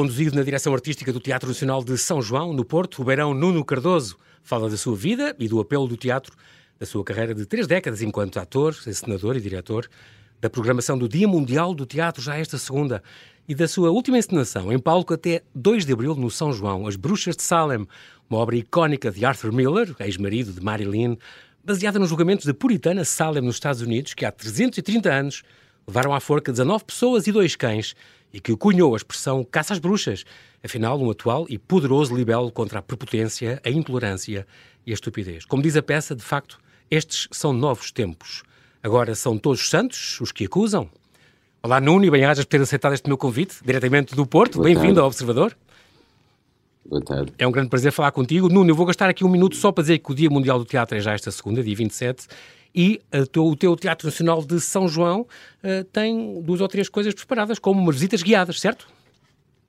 conduzido na direção artística do Teatro Nacional de São João, no Porto, o beirão Nuno Cardoso. Fala da sua vida e do apelo do teatro, da sua carreira de três décadas enquanto ator, encenador e diretor, da programação do Dia Mundial do Teatro já esta segunda e da sua última encenação em palco até 2 de abril no São João, As Bruxas de Salem, uma obra icónica de Arthur Miller, ex-marido de Marilyn, baseada nos julgamentos da puritana Salem nos Estados Unidos, que há 330 anos levaram à forca 19 pessoas e dois cães e que cunhou a expressão caça às bruxas, afinal um atual e poderoso libelo contra a prepotência, a intolerância e a estupidez. Como diz a peça, de facto, estes são novos tempos. Agora são todos santos os que acusam? Olá Nuno e bem-ajas por ter aceitado este meu convite, diretamente do Porto. Bem-vindo ao Observador. Boa tarde. É um grande prazer falar contigo. Nuno, eu vou gastar aqui um minuto só para dizer que o Dia Mundial do Teatro é já esta segunda, dia 27, e uh, o teu Teatro Nacional de São João uh, tem duas ou três coisas preparadas, como umas visitas guiadas, certo?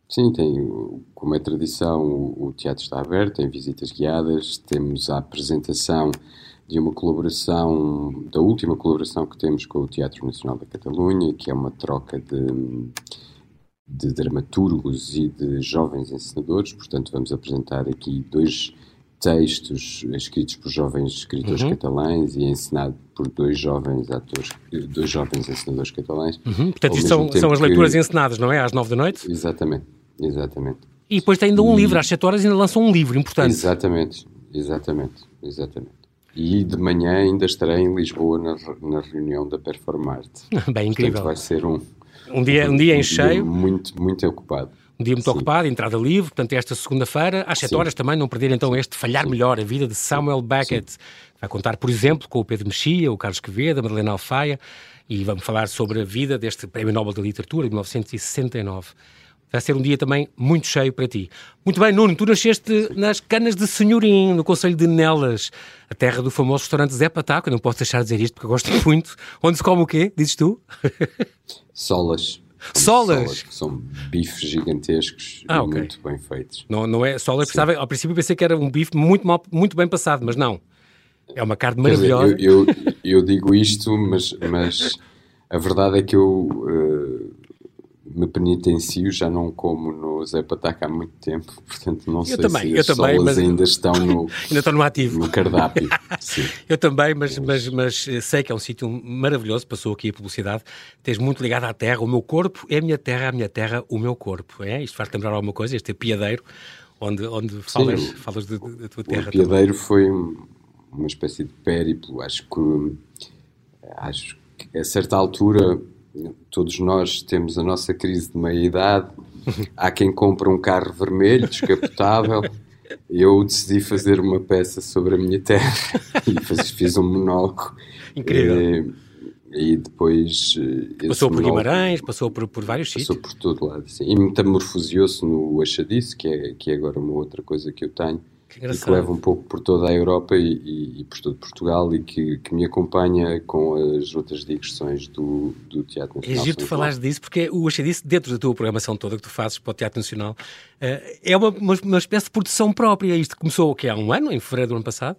Sim, tem, como é tradição, o teatro está aberto, tem visitas guiadas, temos a apresentação de uma colaboração, da última colaboração que temos com o Teatro Nacional da Catalunha, que é uma troca de, de dramaturgos e de jovens encenadores, portanto vamos apresentar aqui dois textos escritos por jovens escritores uhum. catalães e ensinado por dois jovens atores, dois jovens ensinadores catalães. Uhum. Portanto, isto são, são as leituras que... ensinadas, não é? Às nove da noite? Exatamente, exatamente. E depois tem ainda um e... livro, às sete horas ainda lançam um livro importante. Exatamente, exatamente, exatamente. E de manhã ainda estarei em Lisboa na, na reunião da Performarte. Bem, incrível. Portanto, vai ser um, um dia, um, dia em um cheio. Dia muito, muito ocupado dia muito Sim. ocupado, entrada livre, portanto, esta segunda-feira, às 7 horas também, não perder então este Falhar. Melhor, a vida de Samuel Beckett. Sim. Vai contar, por exemplo, com o Pedro Mexia, o Carlos Quevedo, a Madalena Alfaia, e vamos falar sobre a vida deste Prémio Nobel da Literatura de 1969. Vai ser um dia também muito cheio para ti. Muito bem, Nuno, tu nasceste nas Canas de Senhorim, no Conselho de Nelas, a terra do famoso restaurante Zé Pataco. Eu não posso deixar de dizer isto porque eu gosto muito. Onde se come o quê? Dizes tu? Solas. Solas. solas que são bifes gigantescos ah, e okay. muito bem feitos. Não, não é solas, pensava, ao princípio pensei que era um bife muito, mal, muito bem passado, mas não. É uma carne maravilhosa. Dizer, eu, eu, eu, digo isto, mas, mas a verdade é que eu uh, me penitencio, já não como no Zé Pataca há muito tempo, portanto não eu sei também, se eu as também, mas... ainda estão no, ainda estão no ativo. No cardápio. eu também, mas, mas, mas sei que é um sítio maravilhoso, passou aqui a publicidade, tens muito ligado à terra, o meu corpo é a minha terra, a minha terra, o meu corpo. É? Isto faz-te lembrar alguma coisa, este piadeiro, onde, onde falas, falas da tua terra. O piadeiro também. foi uma espécie de périplo, acho que acho que a certa altura todos nós temos a nossa crise de meia-idade. Há quem compra um carro vermelho, descapotável. Eu decidi fazer uma peça sobre a minha terra e fiz um monólogo. Incrível. E, e depois. Eh, passou por Guimarães, passou por, por vários passou sítios. Passou por todo lado, sim. E metamorfoseou-se no Achadice, que é, que é agora uma outra coisa que eu tenho que, leva um pouco por toda a Europa e, e, e por todo Portugal e que, que, me acompanha com as outras digressões do, do Teatro Nacional. É giro tu falares disso, porque o achei disso, dentro da tua programação toda que tu fazes para o Teatro Nacional, uh, é uma, uma, uma, espécie de produção própria. Isto começou que há um ano, em fevereiro do ano passado,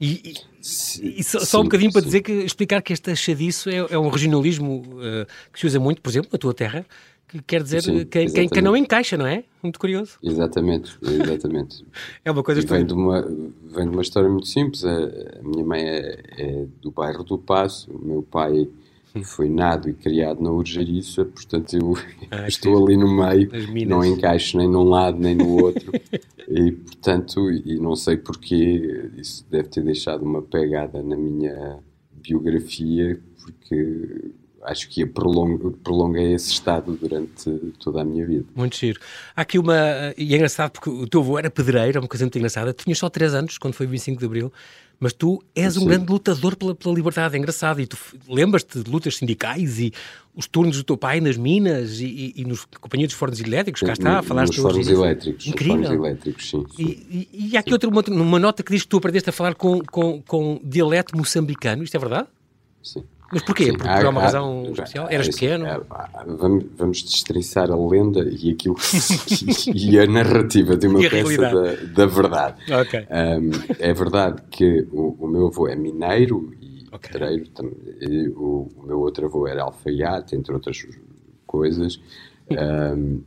e, e, e só, sim, um bocadinho sim. para dizer que explicar que este achadiço é, é um regionalismo uh, que se usa muito, por exemplo, na tua terra, que quer dizer Sim, quem, quem, quem, não encaixa, não é? Muito curioso. Exatamente, exatamente. é uma coisa vem de uma Vem de uma história muito simples. A, a minha mãe é, é, do bairro do Passo, o meu pai foi nado e criado na Urgeriça, portanto eu ah, estou ali no meio, não encaixo nem num lado nem no outro. e portanto, e não sei porquê, isso deve ter deixado uma pegada na minha biografia, porque acho que prolong, prolonguei esse estado durante toda a minha vida. Muito giro. Há aqui uma. E é engraçado porque o teu avô era pedreiro, é uma coisa muito engraçada. Tu tinhas só 3 anos quando foi o 25 de Abril, mas tu és um Sim. grande lutador pela, pela, liberdade. É engraçado. E tu lembras-te de lutas sindicais e os turnos do teu pai nas minas e, e, e nos companhia dos fornos elétricos. Cá está, falaste Nos fornos elétricos. Incrível. Fornos elétricos, sim. sim. E, e, há aqui sim. outra uma, uma nota que diz que tu aprendeste a falar com, com, com dialeto moçambicano. Isto é verdade? Sim. Mas porquê? Sim, por, há, por uma há, razão há, especial? Eras é, pequeno? É, vamos, vamos destriçar a lenda e aquilo e a narrativa de uma peça da, da, verdade. Okay. Um, é verdade que o, o, meu avô é mineiro e okay. pedreiro, o, o, meu outro avô era alfaiate, entre outras coisas. Um,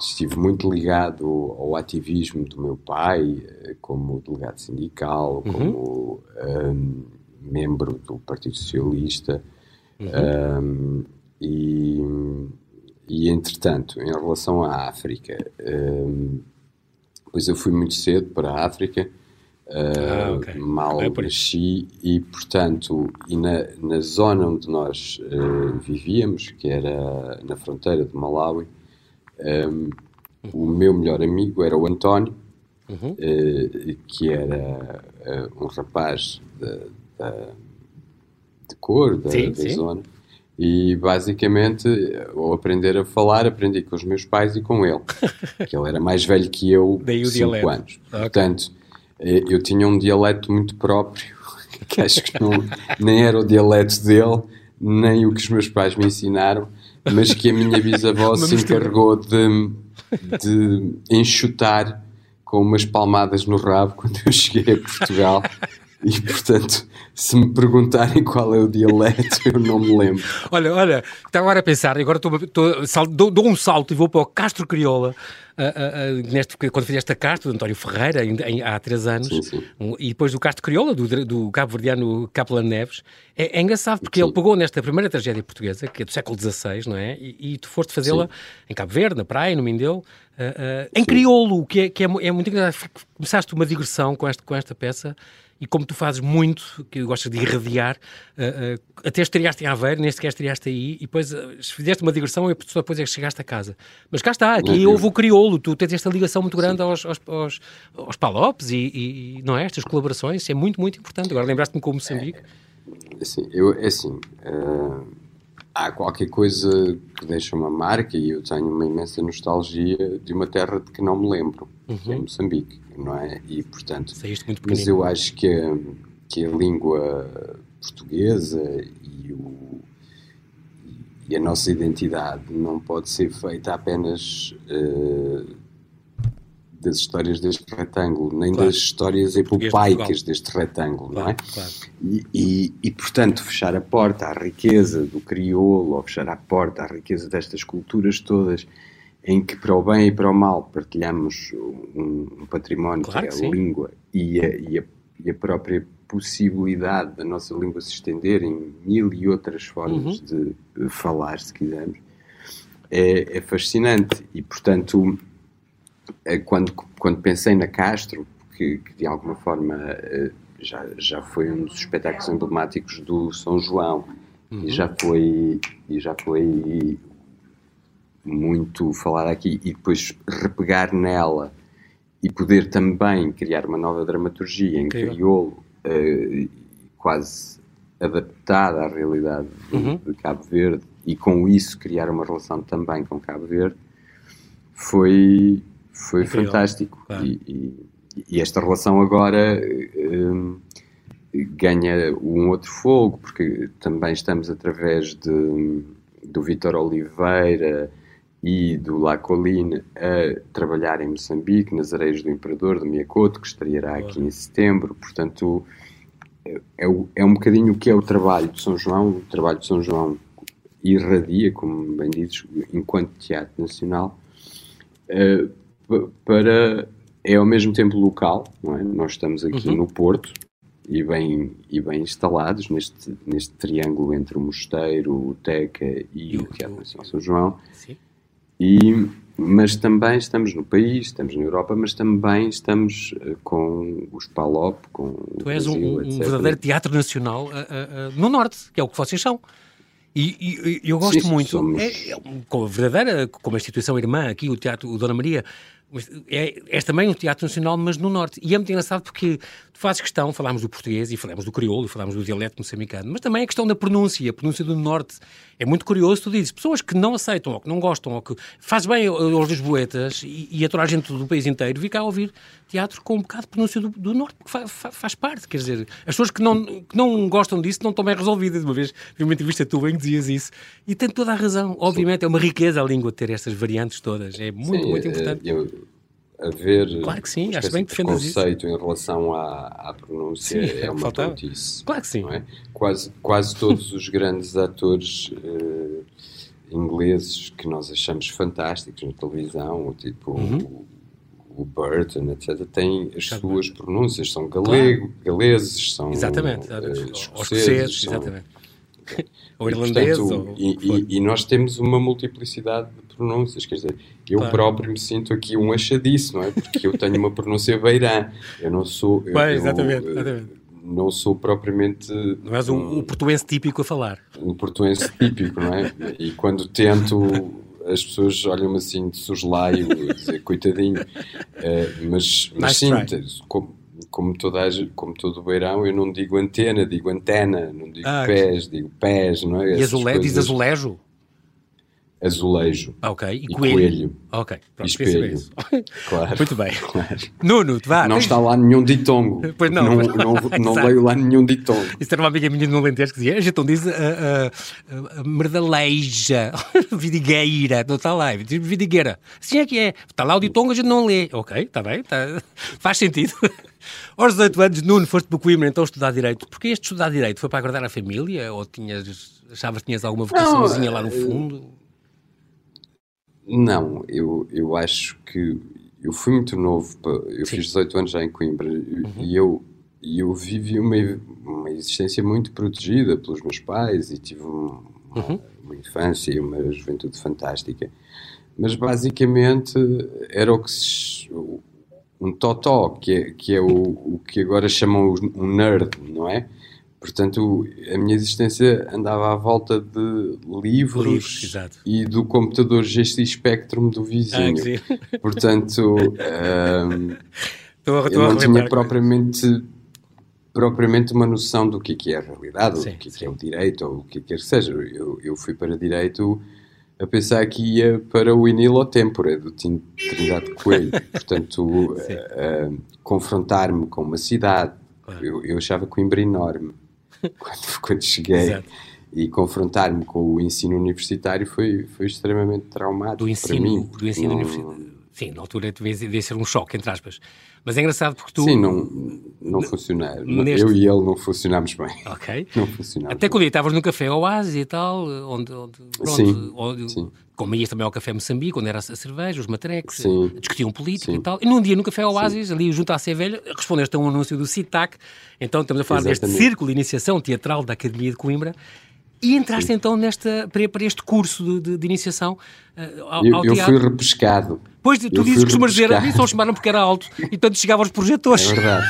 estive muito ligado ao ativismo do meu pai, como delegado sindical, uhum. como um, membro do Partido Socialista. Uhum. Um, e, e, entretanto, em relação à África, um, pois eu fui muito cedo para a África, uh, okay. mal é cresci e, portanto, e na, na zona onde nós uh, vivíamos, que era na fronteira de Malawi, um, o meu melhor amigo era o António, uhum. uh, que era um rapaz de, de, de cor da, sim, da sim. zona. E basicamente, ao aprender a falar, aprendi com os meus pais e com ele. que ele era mais velho que eu, 5 anos. Okay. Portanto, eh, eu tinha um dialeto muito próprio, que acho que não, nem era o dialeto dele, nem o que os meus pais me ensinaram, mas que a minha bisavó se encarregou de, de enxutar com umas palmadas no rabo quando eu cheguei a Portugal. E, portanto, se me perguntarem qual é o dialeto, eu não me lembro. Olha, olha, estava agora a pensar, agora estou, estou, dou, dou, um salto e vou para o Castro Crioula, uh, uh, uh, neste, quando fizeste a Castro, do António Ferreira, em, em, há três anos, sim, sim. Um, e depois do Castro Crioula, do, do cabo-verdiano Capelano Neves. É, é, engraçado porque sim. ele pegou nesta primeira tragédia portuguesa, que é do século XVI, não é? E, e tu foste fazê-la em Cabo Verde, na praia, no Mindelo, em crioulo, que, é, que é, é muito engraçado. Começaste uma digressão com esta, com esta peça e como tu fazes muito, que gostas de irradiar, uh, uh, até estreaste em Aveiro, nem sequer estreaste aí, e depois uh, fizeste uma digressão e só depois é que chegaste a casa. Mas cá está, aqui houve o crioulo, tu tens esta ligação muito grande aos, aos, aos, aos palopes e, e, não é? Estas colaborações, isso é muito, muito importante. Agora lembraste-me com o Moçambique. É, assim, eu, é assim, há qualquer coisa que deixa uma marca e eu tenho uma imensa nostalgia de uma terra de que não me lembro, uhum. que é. Moçambique não é? E, portanto, mas eu acho que a, que a língua portuguesa e, o, e a nossa identidade não pode ser feita apenas uh, das histórias deste retângulo, nem claro. das histórias epopeicas deste retângulo, claro, não é? Claro. E, e, e, portanto, fechar a porta à riqueza do crioulo, ou fechar a porta à riqueza destas culturas todas, em que para o bem e para o mal partilhamos um, um património que é a língua e a, e, a, e a, própria possibilidade da nossa língua se estender em mil e outras formas uhum. de falar, se quisermos, é, é fascinante. E, portanto, quando, quando pensei na Castro, que, que de alguma forma eh, já, já foi um dos espetáculos emblemáticos do São João, uhum. e já foi, e já foi muito falar aqui e depois repegar nela e poder também criar uma nova dramaturgia em crioulo, uh, quase adaptada à realidade de, uhum. de, Cabo Verde e com isso criar uma relação também com Cabo Verde, foi, foi fantástico. Claro. E, e, e, esta relação agora uh, ganha um outro fogo, porque também estamos através de, do Vitor Oliveira e do La Colline a trabalhar em Moçambique, nas Areias do Imperador, do Miacoto, que estreará aqui em setembro. Portanto, é, é um bocadinho o que é o trabalho de São João. O trabalho de São João irradia, como bem dizes, enquanto teatro nacional, eh, para é ao mesmo tempo local, não é? Nós estamos aqui uhum. no Porto e bem, e bem instalados neste, neste triângulo entre o Mosteiro, o Teca e, o Teatro Nacional São João. Sim. E, mas também estamos no país, estamos na Europa, mas também estamos uh, com os PALOP, com Tu és Brasil, um, um verdadeiro teatro nacional uh, uh, no Norte, que é o que vocês são. E, e eu gosto Sim, muito, somos... é, é, como verdadeira, como a instituição irmã aqui, o Teatro o Dona Maria, é, és também um teatro nacional, mas no Norte. E é muito engraçado porque tu fazes questão, falámos do português e falamos do crioulo, e falámos do dialeto moçambicano, mas também a questão da pronúncia, a pronúncia do Norte. É muito curioso, tu dizes, pessoas que não aceitam, ou que não gostam, ou que faz bem aos lisboetas e, e a toda a gente do país inteiro vir cá a ouvir teatro com um bocado de pronúncia do, do Norte, porque fa, fa, faz parte, quer dizer, as pessoas que não, que não gostam disso não estão bem resolvidas. Uma vez vi uma entrevista tua em que dizias isso, e tem toda a razão. Obviamente Sim. é uma riqueza a língua ter estas variantes todas, é muito, Sim, muito importante. Eu haver claro que sim, acho bem que conceito isso. em relação à, à pronúncia sim, é uma tontice. Claro que sim. É? Quase, quase todos os grandes atores uh, ingleses que nós achamos fantásticos na televisão, tipo uhum. o, o Burton, etc., têm as Exatamente. suas pronúncias, são galego, claro. galeses, são exatamente, uh, escoceses, são, exatamente. ou irlandês. ou... E, e, e, nós temos uma multiplicidade de pronúncias, quer dizer, eu claro. próprio me sinto aqui um achadiço, não é? Porque eu tenho uma pronúncia beirã, eu não sou. Eu, Bem, exatamente, eu, exatamente não sou propriamente. Não és um, um, portuense típico a falar. Um portuense típico, não é? E quando tento, as pessoas olham-me assim de soslaio, dizer coitadinho. Uh, mas, mas sim, como, como, toda, como todo o beirão, eu não digo antena, digo antena, não digo ah, pés, digo pés, não é? E azule, diz azulejo? Azulejo ok e, e coelho. coelho. Ok, pronto, e espelho. Isso. Claro. Muito bem. Claro. Nuno, vá. Não está lá nenhum ditongo. Pois não. Não, não, não veio lá nenhum ditongo. Isso era uma amiga minha no Alentejo que dizia, a gente não diz a merdaleja, vidigueira, não está lá, vidigueira. Assim é que é. Está lá o ditongo, a gente não lê. Ok, está bem, faz sentido. Aos 18 anos, Nuno, foste para Coimbra então estudar Direito. Porquê este estudar Direito? Foi para agradar a família? Ou tinhas, achavas que tinhas alguma vocaçãozinha lá no fundo? Não, eu, eu acho que eu fui muito novo, eu Sim. fiz 18 anos já em Coimbra uhum. e eu, eu vivi uma, uma existência muito protegida pelos meus pais e tive uma, uhum. uma infância e uma juventude fantástica. Mas basicamente era o que se, um totó, que é, que é o, o que agora chamam um nerd, não é? Portanto, a minha existência andava à volta de livros, livros e do computador GX Spectrum do vizinho. Ah, Portanto, um, eu não tinha propriamente, propriamente uma noção do que é, que é a realidade, sim, ou do que, é que é o direito, ou o que quer que seja. Eu, eu fui para direito a pensar que ia para o Inilo Tempore, do Trindade Coelho. Portanto, uh, uh, confrontar-me com uma cidade. Claro. Eu, eu achava Coimbra enorme quando, quando cheguei. Exato. E confrontar-me com o ensino universitário foi, foi extremamente traumático do ensino, para mim. Do ensino não... universitário. Sim, na altura devia, ser um choque, entre aspas. Mas é engraçado porque tu. Sim, não, não funcionaram. Neste... Eu e ele não funcionámos bem. Ok. Não funcionámos. Até quando estavas no café Oasis e tal, onde. onde pronto, sim, onde, sim. Como ias também ao Café Moçambique, onde era a cerveja, os matrecos, sim, discutiam política sim. e tal. E num dia no Café Oasis, sim. ali junto à Velha, respondeste a um anúncio do CITAC. Então estamos a falar Exatamente. deste círculo de iniciação teatral da Academia de Coimbra. E entraste Sim. então nesta, para, este curso de, de, de iniciação uh, ao, eu, ao eu teatro. Eu fui repescado. Pois, tu eu dizes, costumas dizer, a mim só chamaram porque era alto e portanto chegava aos projetores. É verdade,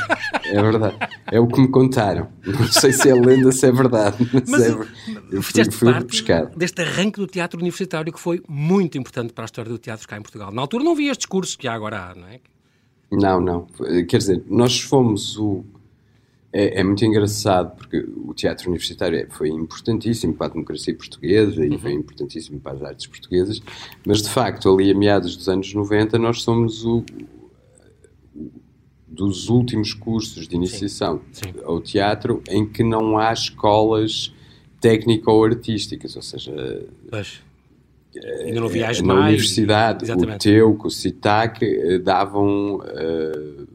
é verdade. É o que me contaram. Não sei se é lenda, se é verdade. Mas, mas é, eu fui, fui repescado. deste arranque do teatro universitário que foi muito importante para a história do teatro cá em Portugal. Na altura não havia estes cursos que há agora há, não é? Não, não. Quer dizer, nós fomos o é, é, muito engraçado porque o teatro universitário é, foi importantíssimo para a democracia portuguesa e uhum. foi importantíssimo para as artes portuguesas, mas de facto, ali a meados dos anos 90, nós somos o, dos últimos cursos de iniciação Sim. Sim. ao teatro em que não há escolas técnico-artísticas, ou seja. Pois. Ainda não havia na mais. universidade, Exatamente. o TEUC, o CITAC eh, davam uh,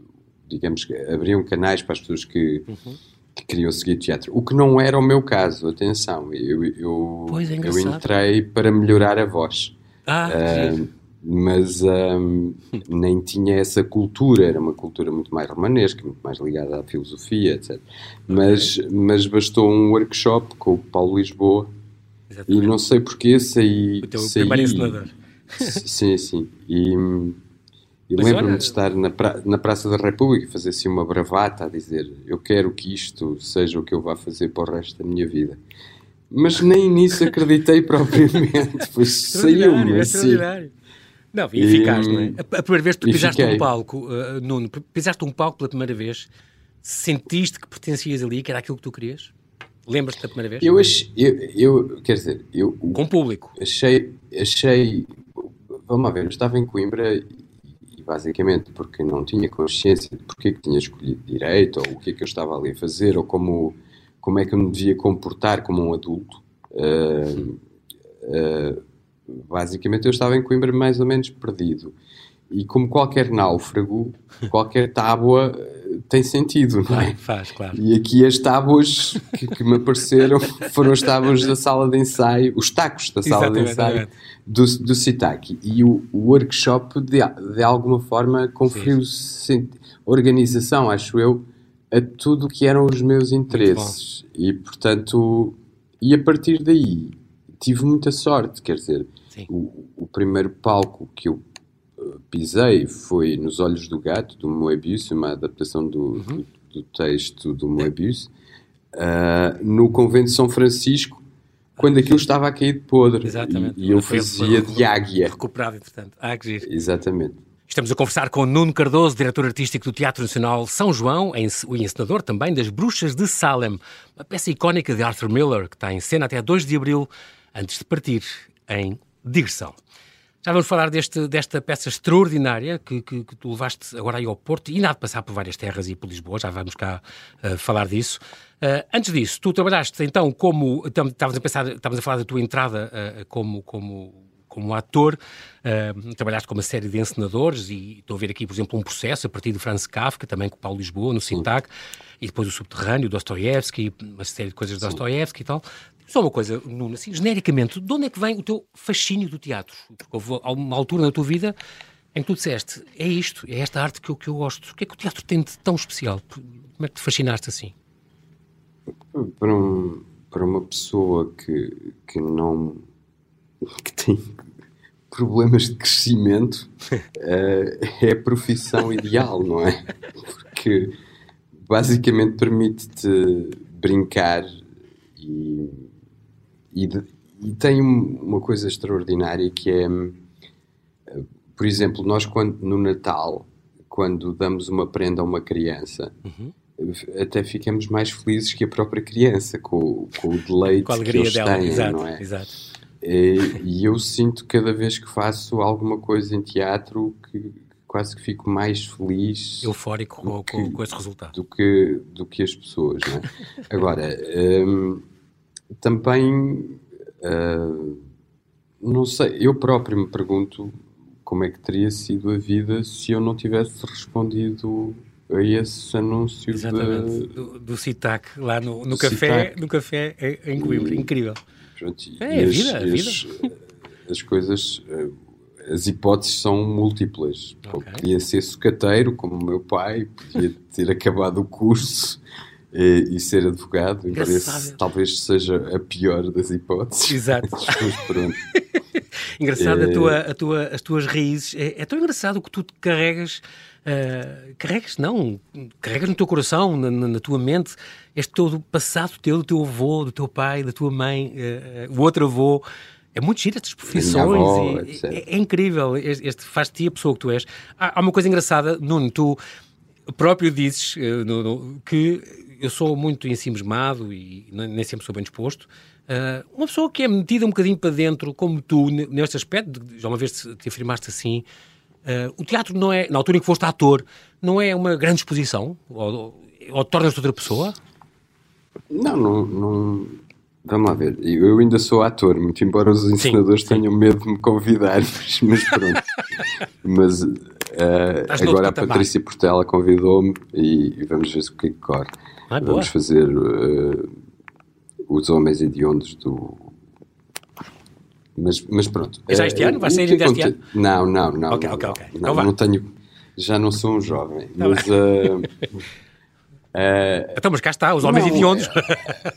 digamos que abriam canais para as pessoas que, uhum. que queriam seguir teatro. O que não era o meu caso, atenção. Eu, eu, é eu entrei para melhorar a voz. Ah, uh, mas um, nem tinha essa cultura, era uma cultura muito mais romanesca, muito mais ligada à filosofia, etc. Mas, okay. mas bastou um workshop com o Paulo Lisboa Exatamente. e não sei porquê saí. O teu saí, primeiro ensinador. Sim, sim. E, e lembro-me de estar na, pra, na Praça da República e fazer assim uma bravata a dizer eu quero que isto seja o que eu vá fazer para o resto da minha vida. Mas nem nisso acreditei propriamente, pois saiu-me assim. Não, e eficaz, não é? A, primeira vez que tu pisaste fiquei. um palco, uh, Nuno, pisaste um palco pela primeira vez, sentiste que pertencias ali, que era aquilo que tu querias? Lembras-te da primeira vez? Eu, achei, eu, eu, quer dizer, eu... Com público? Achei, achei, vamos ver, eu estava em Coimbra basicamente porque não tinha consciência de porque que tinha escolhido direito, ou o que é que eu estava ali a fazer, ou como, como é que eu me devia comportar como um adulto. Uh, uh, basicamente eu estava em Coimbra mais ou menos perdido. E como qualquer náufrago, qualquer tábua eh, tem sentido, não é? Faz, claro. E aqui as tábuas que, que me apareceram foram as tábuas da sala de ensaio, os tacos da sala de ensaio do, do Sitaki. E o, o workshop, de, de alguma forma, conferiu organização, acho eu, a tudo que eram os meus interesses. E, portanto, e a partir daí tive muita sorte, quer dizer, o, o, primeiro palco que eu pisei foi Nos Olhos do Gato, do Moebius, uma adaptação do, uhum. do, do, texto do Moebius, uh, no Convento de São Francisco, quando aquilo estava a cair de podre. Exatamente. E, e eu fazia de águia. Recuperado, entretanto. Ah, que giro. Exatamente. Estamos a conversar com Nuno Cardoso, diretor artístico do Teatro Nacional São João, o encenador também das Bruxas de Salem, uma peça icónica de Arthur Miller, que está em cena até 2 de abril, antes de partir em digressão. Já vamos falar deste, desta peça extraordinária que, que, que, tu levaste agora aí ao Porto e há de passar por várias terras e por Lisboa, já vamos cá uh, falar disso. Uh, antes disso, tu trabalhaste então como, estávamos a pensar, estávamos a falar da tua entrada uh, como, como como ator, trabalhaste com uma série de encenadores e estou a ver aqui, por exemplo, um processo a partir de Franz Kafka, também com o Paulo Lisboa, no Sintac, e depois o Subterrâneo, Dostoiévski, uma série de coisas de Dostoiévski e tal. Só uma coisa, Nuno, assim, genericamente, de onde é que vem o teu fascínio do teatro? Porque houve uma altura na tua vida em que tu disseste, é isto, é esta arte que eu, que eu gosto. O que é que o teatro tem de tão especial? Como é que te fascinaste assim? Para, um, para uma pessoa que, que não que tem problemas de crescimento uh, é a profissão ideal, não é? Porque basicamente permite-te brincar e, e, de, e, tem uma coisa extraordinária que é, por exemplo, nós quando, no Natal, quando damos uma prenda a uma criança, uhum. até ficamos mais felizes que a própria criança com, com o deleite com a alegria que eles dela. têm, exato, não é? Exato. E eu sinto cada vez que faço alguma coisa em teatro que quase que fico mais feliz. Eufórico com, que, com, esse resultado. Do que, do que as pessoas, não é? Agora, um, também. Uh, não sei, eu próprio me pergunto como é que teria sido a vida se eu não tivesse respondido a esse anúncio Exatamente, de... do, do CITAC lá no, no café, no café em Coimbra, incrível. Pronto, é, a vida, as, a vida. As, as, coisas, eh, as hipóteses são múltiplas. Okay. Podia ser sucateiro, como o meu pai, podia ter acabado o curso e, eh, e ser advogado. Parece, talvez seja a pior das hipóteses. Exato. Mas pronto. engraçado é... a tua, a tua, as tuas raízes. É, é tão engraçado que tu carregas Uh, carregas, não, carregas no teu coração, na, na, tua mente, este todo passado teu, do teu avô, do teu pai, da tua mãe, uh, o outro avô. É muito giro estas profissões. Avó, e, é, é, incrível. Este, este faz-te a pessoa que tu és. Há, há, uma coisa engraçada, Nuno, tu próprio dizes uh, no, no, que eu sou muito ensimismado e nem sempre sou bem disposto. Uh, uma pessoa que é metida um bocadinho para dentro, como tu, neste aspecto, já uma vez te afirmaste assim, Uh, o teatro não é, na altura em que foste ator, não é uma grande exposição? Ou, ou tornas-te outra pessoa? Não, não, não, Vamos lá ver. Eu ainda sou ator, muito embora os ensinadores sim, tenham medo de me convidar, mas, mas pronto. mas uh, agora a Patrícia Portela convidou-me e, e, vamos ver o que é que corre. Ah, vamos fazer uh, os Homens Hediondos do mas, mas pronto. É já este ano? Vai sair este ano? Não, não, não. Ok, não, ok, ok. Não, então não tenho. Já não sou um jovem. Tá mas. Uh, então, mas cá está, os homens hediondos.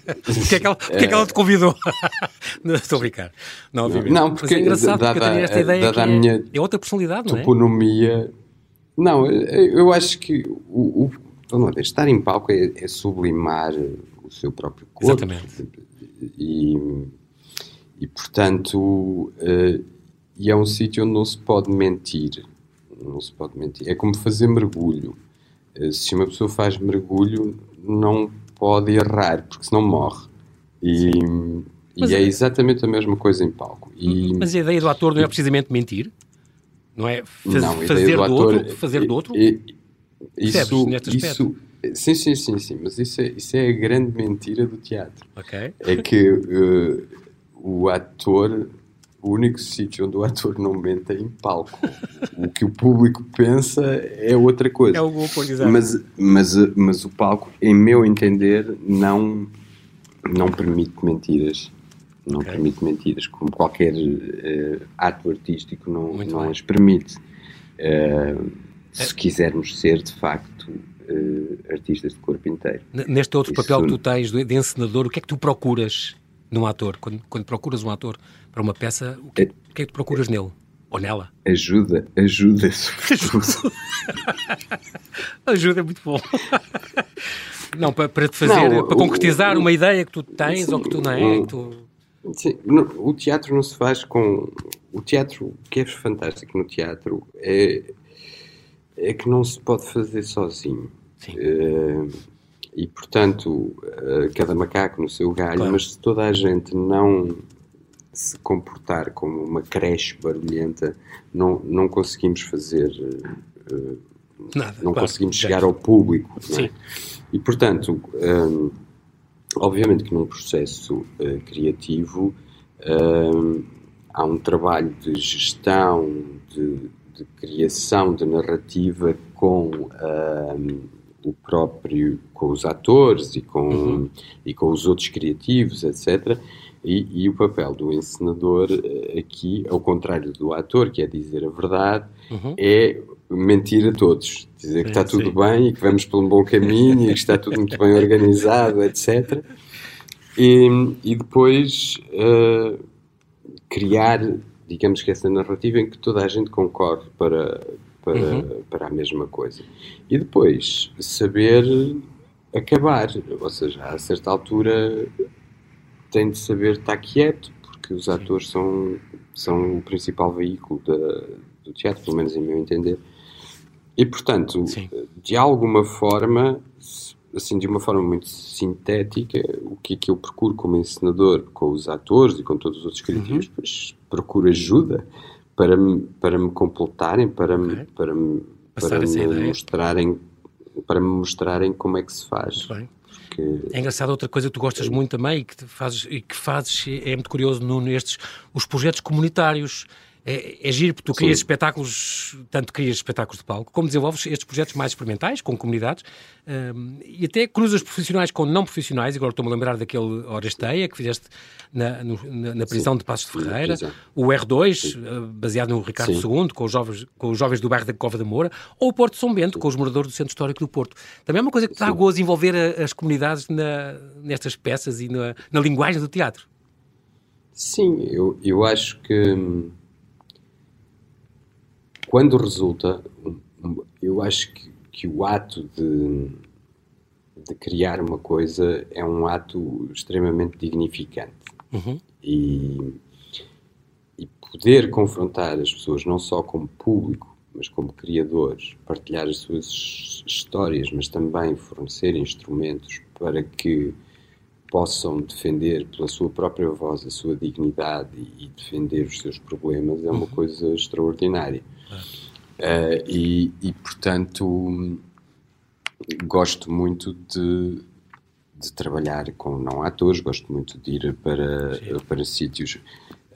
É... Porquê é que ela, porque é que ela te convidou? não, estou a brincar. Não, obviamente. Não, porque mas é engraçado dada, porque eu tenho esta ideia que a minha é, outra personalidade, não é? Toponomia. Não, eu acho que o, o ver, estar em palco é, é sublimar o seu próprio corpo. Exatamente. E e, portanto, uh, e é um sítio onde não se pode mentir. Não se pode mentir. É como fazer mergulho. Uh, se uma pessoa faz mergulho, não pode errar, porque senão morre. E, e é, é, exatamente a mesma coisa em palco. E, mas a ideia do ator não é precisamente mentir? Não é faz, não, fazer, do, ator, outro, fazer do outro? Isso, isso, sim, sim, sim, sim, mas isso é, isso é a grande mentira do teatro. Okay. É que uh, o ator o único sítio onde o ator não mente é em palco. o que o público pensa é outra coisa. É o mas, mas, mas o palco, em meu entender, não, não permite mentiras. Não okay. permite mentiras, como qualquer uh, ato artístico não, não as permite. Uh, se quisermos ser, de facto, uh, artistas de corpo inteiro. Neste outro Isso... papel que tu tens de encenador, o que é que tu procuras num ator? Quando, quando procuras um ator para uma peça, o que, é, o que é que tu procuras nele? Ou nela? Ajuda, ajuda, ajuda é muito bom. não, para, para te fazer, não, para concretizar o, uma ideia que tu tens sim, ou que tu não é. Tu... Sim, o teatro não se faz com. O teatro, o que é fantástico no teatro é, é que não se pode fazer sozinho. Sim. Uh, e portanto, uh, cada macaco no seu galho, claro. mas se toda a gente não se comportar como uma creche barulhenta, não, não conseguimos fazer. Uh, Nada, não claro, conseguimos chegar ao público. É? E portanto, um, obviamente que num processo criativo um, há um trabalho de gestão, de, de criação de narrativa com um, o próprio, com os atores e com, uhum. e com os outros criativos, etc. E, e, o papel do encenador eh, aqui, ao contrário do ator, que é dizer a verdade, uhum. é mentir a todos. Dizer que está tudo sim. bem e que vamos por um bom caminho e que está tudo muito bem organizado, etc. E, e depois uh, criar, digamos que essa narrativa em que toda a gente concorre para, para, uhum. para a mesma coisa. E depois saber acabar, ou seja, a certa altura tem de saber estar quieto, porque os atores são, são o principal veículo da, do teatro, pelo menos em meu entender. E, portanto, Sim. de alguma forma, assim, de uma forma muito sintética, o que é que eu procuro como encenador com os atores e com todos os outros criativos? Uhum. Pois procuro ajuda para me, para me completarem, para okay. me, para me, para me mostrarem para me mostrarem como é que se faz. Porque... É engraçado outra coisa que tu gostas muito também e que fazes, e que fazes é muito curioso no, nestes os projetos comunitários é, é giro porque tu crias Sim. espetáculos, tanto crias espetáculos de palco, como desenvolves estes projetos mais experimentais, com comunidades, um, e até cruzas profissionais com não profissionais. Agora estou-me a lembrar daquele Oresteia que fizeste na, no, na, na, prisão Sim. de Passos de Ferreira, o R2, uh, baseado no Ricardo Sim. II, com os, jovens, com os jovens do bairro da Cova da Moura, ou o Porto São Bento, com os moradores do Centro Histórico do Porto. Também é uma coisa que dá gozo envolver a, as comunidades na, nestas peças e na, na linguagem do teatro. Sim, eu, eu acho que hum, quando resulta, eu acho que, que o ato de, de, criar uma coisa é um ato extremamente dignificante. Uhum. E, e poder confrontar as pessoas, não só como público, mas como criadores, partilhar as suas histórias, mas também fornecer instrumentos para que possam defender pela sua própria voz a sua dignidade e, defender os seus problemas é uma uhum. coisa extraordinária. Uh, e, e, portanto, gosto muito de, de, trabalhar com não atores, gosto muito de ir para, para sítios.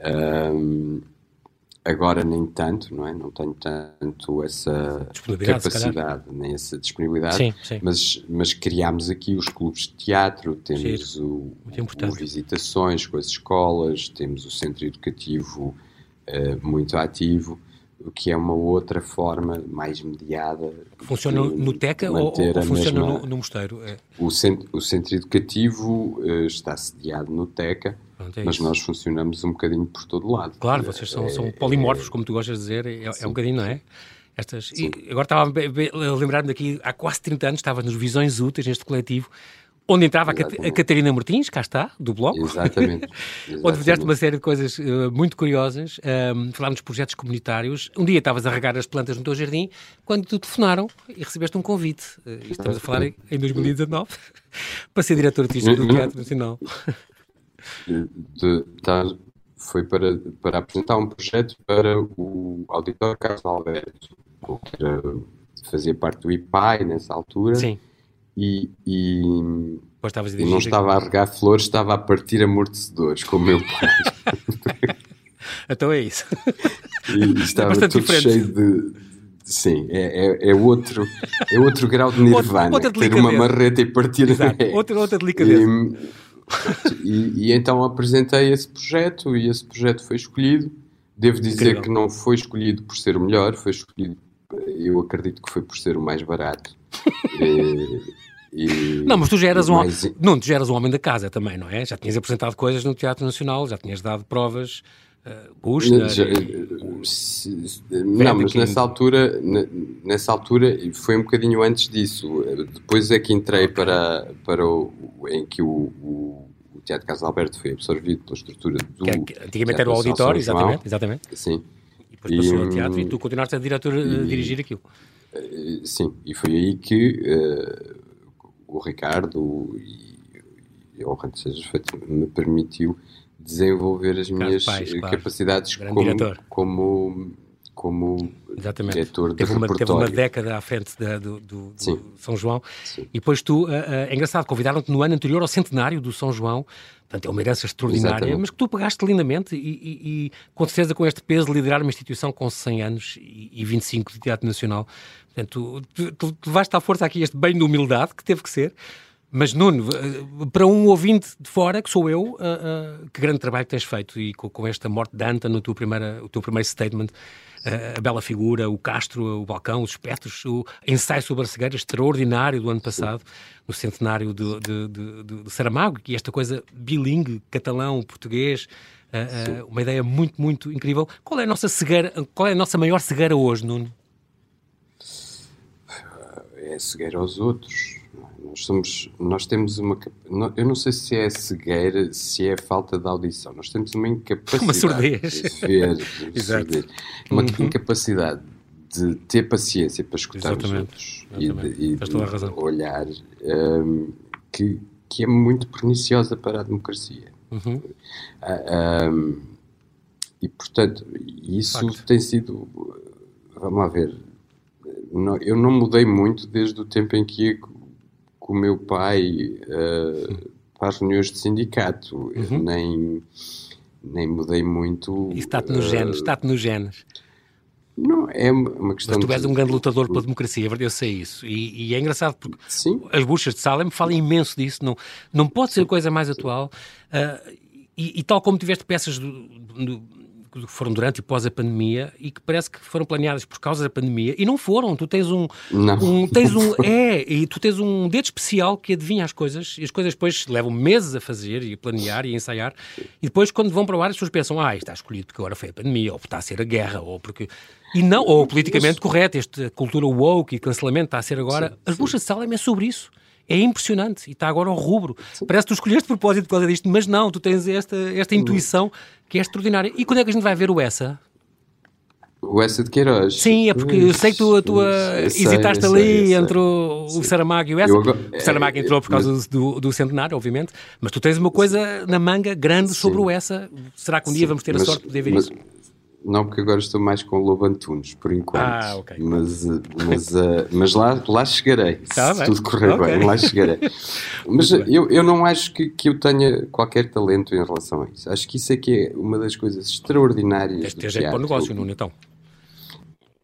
Um, agora, nem tanto, não é? Não tenho tanto essa capacidade, nem essa disponibilidade, sim, sim. Mas, mas criámos aqui os clubes de teatro, temos o, o, visitações com as escolas, temos o centro educativo uh, muito ativo o que é uma outra forma mais mediada. Funciona no TECA ou, ou funciona mesma... no, no, mosteiro? É. O, centro, o centro educativo uh, está sediado no TECA, Pronto, é mas nós funcionamos um bocadinho por todo lado. Claro, vocês são, é, são polimorfos, como tu gostas de dizer, é, é um bocadinho, não é? Estas, agora estava a lembrar-me daqui, há quase 30 anos, estava nos Visões Úteis, neste coletivo, Onde entrava a, a Catarina Martins, cá está, do Bloco. Exatamente. Exatamente. onde fizeste uma série de coisas uh, muito curiosas. Um, falámos de projetos comunitários. Um dia estavas a regar as plantas no teu jardim, quando te telefonaram e recebeste um convite. Uh, estamos a falar em, em 2019, para ser diretor artístico do Teatro Nacional. De, de, de, foi para, para apresentar um projeto para o Auditório Carlos Alberto, que era, fazia parte do IPAI nessa altura. Sim e, e, não estava a regar flores, estava a partir amortecedores com o meu pai. Então é isso. E estava é tudo diferente. cheio de. Sim, é, é, é, outro, é outro grau de nirvana. Outra, outra ter uma marreta e partir. Exato. É. Outra, outra delicadeza. E, e, e, então apresentei esse projeto e esse projeto foi escolhido. Devo dizer Incrível. que não foi escolhido por ser o melhor, foi escolhido, eu acredito que foi por ser o mais barato. E, e, não, mas tu já eras um, mais... não, tu já eras um homem da casa também, não é? Já tinhas apresentado coisas no Teatro Nacional, já tinhas dado provas Uh, já, não, mas nessa altura, nessa altura foi um bocadinho antes disso. Depois é que entrei okay. para, para o, em que o, o, o Teatro Casa Alberto foi absorvido pela estrutura do. Que, que antigamente era o auditório, exatamente, exatamente. Sim. E depois passou ao teatro e tu continuaste a, diretor, a dirigir aquilo. Eh, sim, e foi aí que uh, o Ricardo e, e honra seja feito, me permitiu desenvolver as minhas Pais, claro. capacidades como, como, como Exatamente. diretor teve de uma, Teve uma década à frente da, do, do, do São João. Sim. E depois tu, uh, uh, é engraçado, convidaram-te no ano anterior ao centenário do São João, portanto é uma herança extraordinária, Exatamente. mas que tu pagaste lindamente e, e, e, com certeza com este peso de liderar uma instituição com 100 anos e, e 25 de Teatro Nacional. Portanto, tu, tu, tu levaste à força aqui este bem de humildade que teve que ser, mas, Nuno, eh, para um ouvinte de fora, que sou eu, uh, uh, que grande trabalho tens feito e com, com esta morte de Anta no teu, primeira, o teu primeiro statement, a bela figura, o Castro, o balcão, os espectros, o ensaio sobre a cegueira extraordinário do ano passado, no centenário de, de, de, Saramago, e esta coisa bilingue, catalão, português, uma ideia muito, muito incrível. Qual é a nossa cegueira, qual é a nossa maior cegueira hoje, Nuno? É cegueira aos outros nós somos, nós temos uma, eu não sei se é cegueira, se é falta de audição. Nós temos uma incapacidade uma surdez. de ver, de surdez, uma uhum. incapacidade de ter paciência para escutar exatamente, os outros exatamente. e de, e de olhar um, que, que é muito perniciosa para a democracia. Uhum. Uh, um, e portanto, isso Facto. tem sido, vamos lá ver, eu não mudei muito desde o tempo em que com o meu pai uh, para as reuniões de sindicato, uhum. nem, nem mudei muito. Isso está-te nos uh, genes, está-te nos genes. Não, é uma questão. Mas tu és de... um grande lutador pela democracia, eu sei isso. E, e é engraçado porque Sim. as buchas de Salem falam imenso disso. Não, não pode ser coisa mais atual. Uh, e, e, tal como tiveste peças do, do, que foram durante e pós a pandemia e que parece que foram planeadas por causa da pandemia e não foram. Tu tens um, um tens um é e tu tens um dedo especial que adivinha as coisas e as coisas depois levam meses a fazer e a planear e a ensaiar e depois quando vão para o ar as pessoas pensam ah está escolhido porque agora foi a pandemia ou está a ser a guerra ou porque e não ou politicamente correto esta cultura woke e cancelamento está a ser agora sim, as buchas de Salem é sobre isso é impressionante e está agora ao rubro. Sim. Parece que tu escolheste de propósito por causa disto, mas não, tu tens esta, esta intuição que é extraordinária. E quando é que a gente vai ver o Essa? O Essa de Queiroz. Sim, é porque eu sei que tu, a tua hesitaste ali entre o, o Saramago e o Essa. Agora, o Saramago entrou por causa mas... do, do, centenário, obviamente, mas tu tens uma coisa na manga grande sim. sobre o Essa. Será que um dia sim, vamos ter a sorte de poder ver mas, isso? Não, porque agora estou mais com o Lobo Antunes, por enquanto. Ah, ok. Mas, mas, uh, mas lá, lá chegarei, tá se bem. tudo correr okay. bem, lá chegarei. Mas eu, eu não acho que, que eu tenha qualquer talento em relação a isso. Acho que isso é que é uma das coisas extraordinárias Tens do para o negócio, Nuno, então.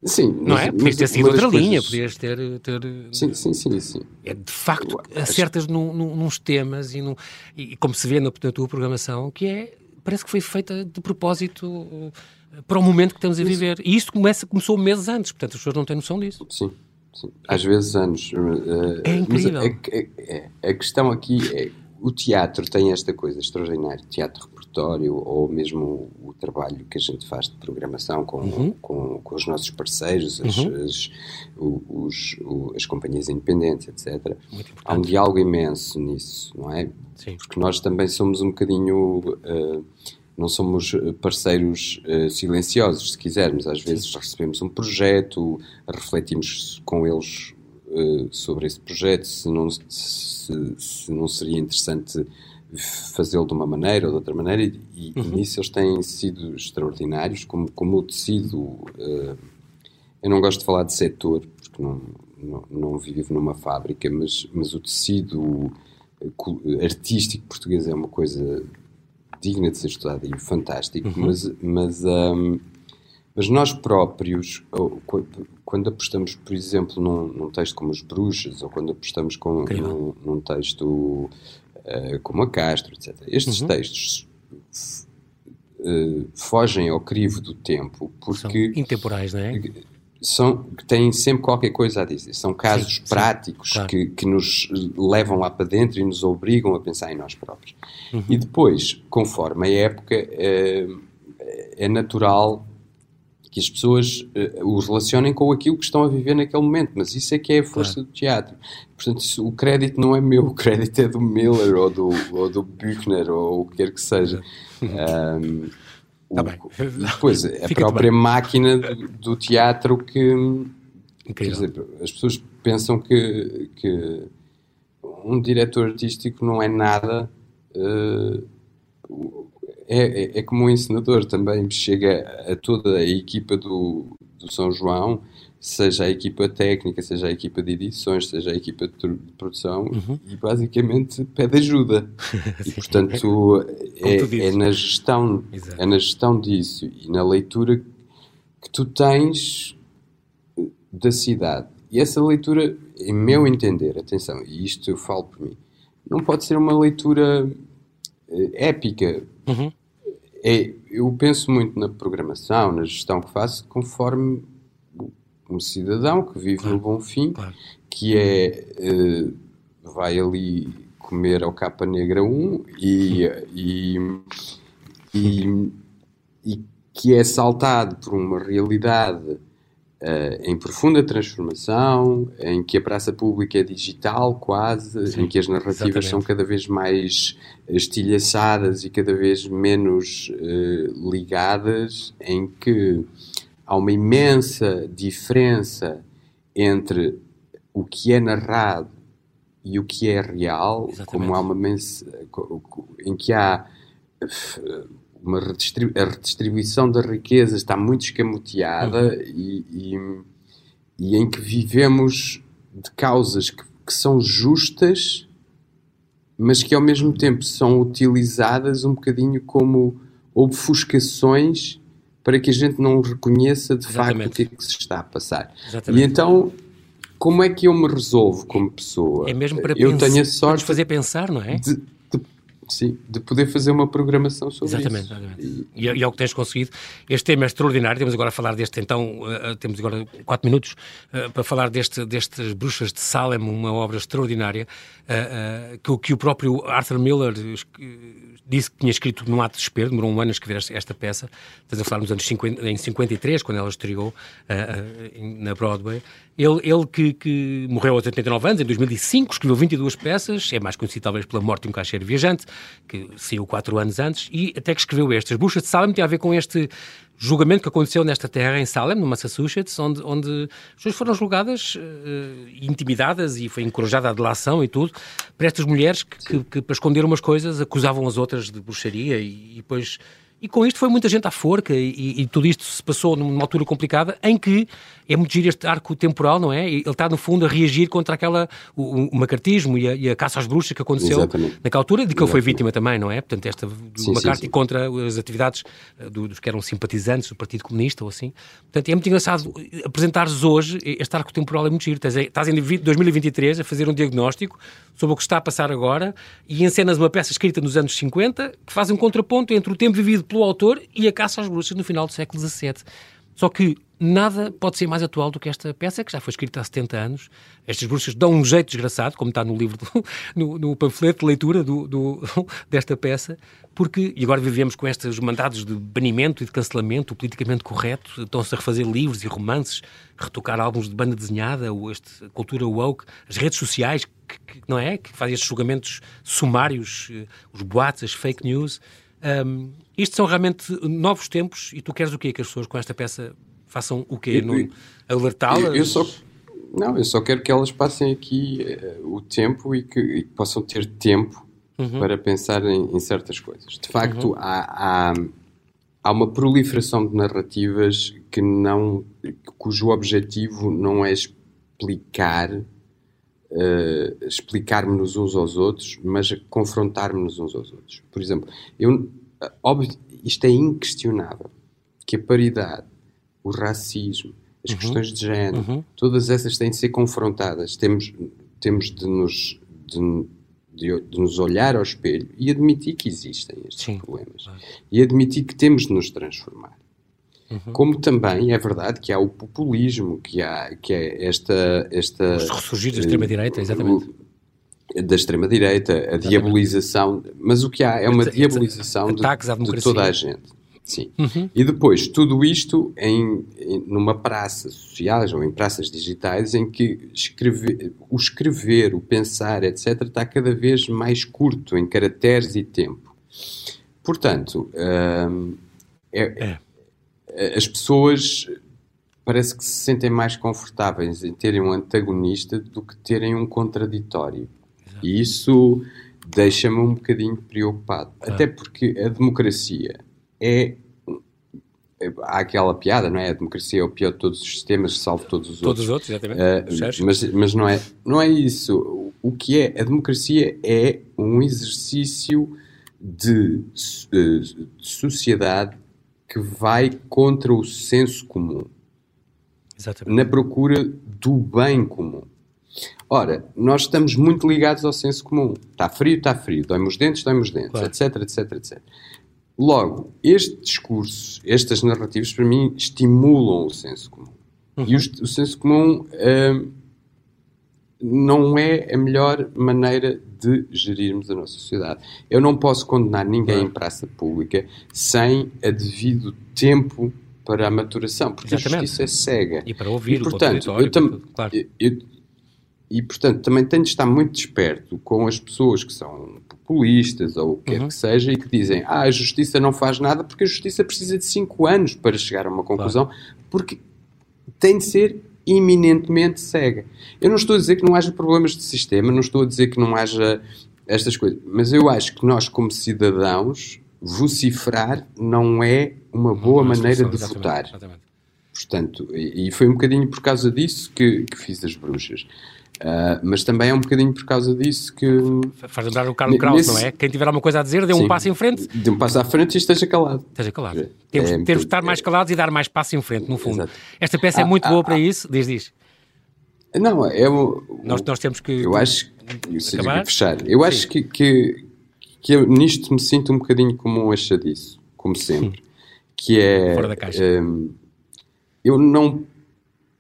Sim. Não é? Podias ter sido outra coisas... linha, podias ter, ter... Sim, sim, sim, sim. É, de facto, acertas num, num, nos temas e, num, e como se vê na, na tua programação, que é, parece que foi feita de propósito para o momento que estamos a viver. E isto começa, começou meses antes, portanto as pessoas não têm noção disso. Sim, sim. às vezes anos. Uh, é incrível. A, a, a, questão aqui é, o teatro tem esta coisa extraordinária, teatro repertório ou mesmo o, o trabalho que a gente faz de programação com, uhum. com, com, os nossos parceiros, as, uhum. as, os, os, as companhias independentes, etc. Há um diálogo imenso nisso, não é? Sim. Porque nós também somos um bocadinho... Uh, não somos eh, parceiros uh, silenciosos, se quisermos. Às vezes recebemos um projeto, refletimos com eles uh, sobre esse projeto, se não, se, se não seria interessante fazê-lo de uma maneira ou de outra maneira, e, uhum. e nisso eles têm sido extraordinários, como, como o tecido. Uh, eu não gosto de falar de setor, porque não, não, não vivo numa fábrica, mas, mas o tecido artístico português é uma coisa digna de ser estudada e fantástico, uhum. mas, mas, um, mas nós próprios, quando apostamos, por exemplo, num, num, texto como Os Bruxas, ou quando apostamos com, num, num, texto uh, como a Castro, etc., estes uhum. textos uh, fogem ao crivo do tempo porque. São intemporais, não é? São, têm sempre qualquer coisa a dizer. São casos sim, práticos sim, claro. que, que nos levam lá para dentro e nos obrigam a pensar em nós próprios. Uhum. E depois, conforme a época, é, é natural que as pessoas uh, o relacionem com aquilo que estão a viver naquele momento, mas isso é que é a força claro. do teatro. Portanto, isso, o crédito não é meu, o crédito é do Miller ou do, ou do Buchner ou o que quer que seja. Um, tá o. Depois, a própria máquina do, do, teatro que. Dizer, as pessoas pensam que, que um diretor artístico não é nada. Uh, é, é, é, como um encenador também chega a toda a equipa do, do São João, seja a equipa técnica, seja a equipa de edições, seja a equipa de, produção, uhum. e basicamente pede ajuda. e portanto é, é, na gestão, é na gestão disso e na leitura que tu tens da cidade. E essa leitura, em meu entender, atenção, e isto eu falo por mim, não pode ser uma leitura eh, épica. Uhum é, eu penso muito na programação, na gestão que faço, conforme um cidadão que vive claro, no Bom Fim, claro. que é uh, vai ali comer ao Capa Negra 1 e, e, e, e, que é saltado por uma realidade Uh, em profunda transformação, em que a praça pública é digital quase, Sim, em que as narrativas exatamente. são cada vez mais estilhaçadas e cada vez menos uh, ligadas, em que há uma imensa diferença entre o que é narrado e o que é real, exatamente. como há uma em que há uma redistribu a redistribuição da riqueza está muito escamoteada uhum. e, e, e, em que vivemos de causas que, que, são justas, mas que ao mesmo tempo são utilizadas um bocadinho como obfuscações para que a gente não reconheça de Exatamente. facto o que é que se está a passar. Exatamente. E então, como é que eu me resolvo como pessoa? É mesmo para, eu tenho a sorte fazer pensar, não é? De, Sim, de poder fazer uma programação sobre exatamente, isso. Exatamente, e, e é o que tens conseguido. Este tema é extraordinário, temos agora a falar deste, então, uh, temos agora quatro minutos uh, para falar deste, destas Bruxas de Salem, uma obra extraordinária, uh, que, que o próprio Arthur Miller disse que tinha escrito num ato de desespero, demorou um ano a escrever esta, esta peça, estás a falar nos anos 50, em 53, quando ela estreou na Broadway, ele, ele que, que, morreu aos 89 anos, em 2005, escreveu 22 peças, é mais conhecido talvez pela morte de um caixeiro viajante, que saiu quatro anos antes, e até que escreveu estas. Buchas de Salem tem a ver com este julgamento que aconteceu nesta terra, em Salem, no Massachusetts, onde, onde as pessoas foram julgadas, uh, intimidadas e foi encorajada a delação e tudo, para estas mulheres que, que, que, para esconder umas coisas, acusavam as outras de bruxaria e, e depois e com isto foi muita gente à forca e, e, tudo isto se passou numa altura complicada em que é muito giro este arco temporal, não é? Ele está, no fundo, a reagir contra aquela, o, o macartismo e a, e a, caça às bruxas que aconteceu Exatamente. naquela altura, de que ele foi vítima também, não é? Portanto, esta do McCarthy contra as atividades eh, do, dos que eram simpatizantes do Partido Comunista ou assim. Portanto, é muito engraçado apresentares hoje este arco temporal, é muito giro. Estás, estás em 2023 a fazer um diagnóstico sobre o que está a passar agora e encenas uma peça escrita nos anos 50 que faz um contraponto entre o tempo vivido pelo autor e a caça às bruxas no final do século XVII. Só que nada pode ser mais atual do que esta peça, que já foi escrita há 70 anos. Estas bruxas dão um jeito desgraçado, como está no livro, do, no, no, panfleto de leitura do, do, desta peça, porque, e agora vivemos com estes mandados de banimento e de cancelamento, o politicamente correto, estão-se a refazer livros e romances, retocar álbuns de banda desenhada, ou este, a cultura woke, as redes sociais, que, que, não é? Que fazem estes julgamentos sumários, eh, os boatos, as fake news. Um, isto são realmente novos tempos e tu queres o quê? Que as pessoas com esta peça façam o quê? Alertá-las? Eu, só, não, eu só quero que elas passem aqui uh, o tempo e que, e possam ter tempo uhum. para pensar em, em, certas coisas. De facto, uhum. há, há, há, uma proliferação de narrativas que não, cujo objetivo não é explicar uh, explicar-nos uns aos outros, mas confrontar-nos uns aos outros. Por exemplo, eu óbvio, isto é inquestionável, que a paridade, o racismo, as uhum. questões de género, uhum. todas essas têm de ser confrontadas. Temos, temos de, nos, de, de, de, nos olhar ao espelho e admitir que existem estes Sim. problemas. E admitir que temos de nos transformar. Uhum. Como também é verdade que há o populismo, que há que é esta. esta Os ressurgir da extrema-direita, exatamente. da extrema-direita, a diabolização. Mas o que há é uma diabolização de, de toda a gente. Sim. Uhum. E depois, tudo isto em, em, numa praça social ou em praças digitais em que escrever, o escrever, o pensar, etc., está cada vez mais curto em caracteres e tempo. Portanto, hum, é, é. As pessoas parece que se sentem mais confortáveis em terem um antagonista do que terem um contraditório. Exato. E isso deixa-me um bocadinho preocupado. Ah. Até porque a democracia é há aquela piada, não é? A democracia é o pior de todos os sistemas, salvo todos os todos outros. Todos os outros, exatamente. Uh, mas, mas não, é, não é isso. O que é? A democracia é um exercício de, de sociedade que vai contra o senso comum. Exatamente. Na procura do bem comum. Ora, nós estamos muito ligados ao senso comum. Está frio, está frio. Dói-me os dentes, dói-me os dentes, claro. etc, etc, etc. Logo, este discurso, estas narrativas, para mim, estimulam o senso comum. Uhum. E o, o, senso comum hum, não é a melhor maneira de gerirmos a nossa sociedade. Eu não posso condenar ninguém uhum. em praça pública sem a devido tempo para a maturação, porque Exatamente. a justiça é cega. E para ouvir e, portanto, eu, tam, claro. eu, e, portanto, também tenho de estar muito desperto com as pessoas que são populistas ou o que uhum. quer que seja e que dizem ah, a justiça não faz nada porque a justiça precisa de 5 anos para chegar a uma conclusão, claro. porque tem de ser iminentemente cega. Eu não estou a dizer que não haja problemas de sistema, não estou a dizer que não haja estas coisas, mas eu acho que nós, como cidadãos, vociferar não é uma boa não, maneira de exatamente, votar. Exatamente. Portanto, e, e foi um bocadinho por causa disso que, que fiz as bruxas. Uh, mas também é um bocadinho por causa disso que. Faz lembrar o Carlos Kraus, nesse... não é? Quem tiver alguma coisa a dizer, dê um passo em frente. Dê um passo à frente e esteja calado. Esteja calado. É, temos, é, temos de estar mais calados e dar mais passo em frente, no fundo. Exato. Esta peça é ah, é muito ah, boa para ah, isso. Diz, diz. Não, é o. Nós, nós temos que. Eu acho. que fechar. Eu Sim. acho que, que, que eu nisto me sinto um bocadinho como um achadiço, como sempre. que é. Fora da caixa. Um, eu não.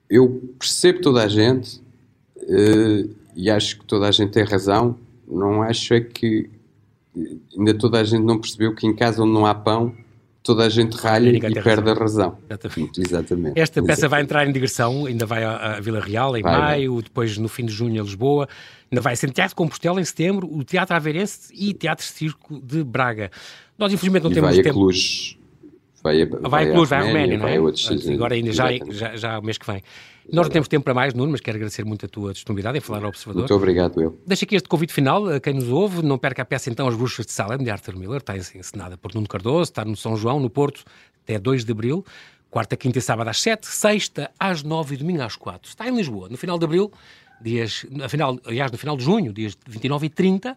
Eu percebo toda a gente e acho que toda a gente tem razão. Não acho é que ainda toda a gente não percebeu que em casa onde não há pão toda a gente ralha e, perde razão. a razão. Exatamente. Exatamente. Esta peça vai entrar em digressão, ainda vai à Vila Real em vai, maio, vai. depois no fim de junho a Lisboa, ainda vai ser Teatro Compostela em setembro, o Teatro Aveirense e Teatro Circo de Braga. Nós infelizmente não e temos vai tempo. A Cluj, vai a, vai, vai a Cluj, vai a Roménia, não é? Agora ainda já, já, já o mês que vem. Nós não temos tempo para mais, Nuno, mas quero agradecer muito a tua disponibilidade em falar ao Observador. Muito obrigado, eu. Deixa aqui este convite final a quem nos ouve. Não perca a peça então As Bruxas de Salem, de Arthur Miller. Está encenada por Nuno Cardoso, está no São João, no Porto, até 2 de Abril. Quarta, quinta e sábado às 7, sexta às 9 e domingo às 4. Está em Lisboa, no final de Abril, dias, afinal, aliás, no final de junho, dias 29 e 30,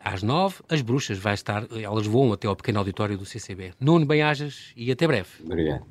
às 9, as bruxas vai estar, elas voam até ao pequeno auditório do CCB. Nuno Bem-Ajas e até breve. Obrigado.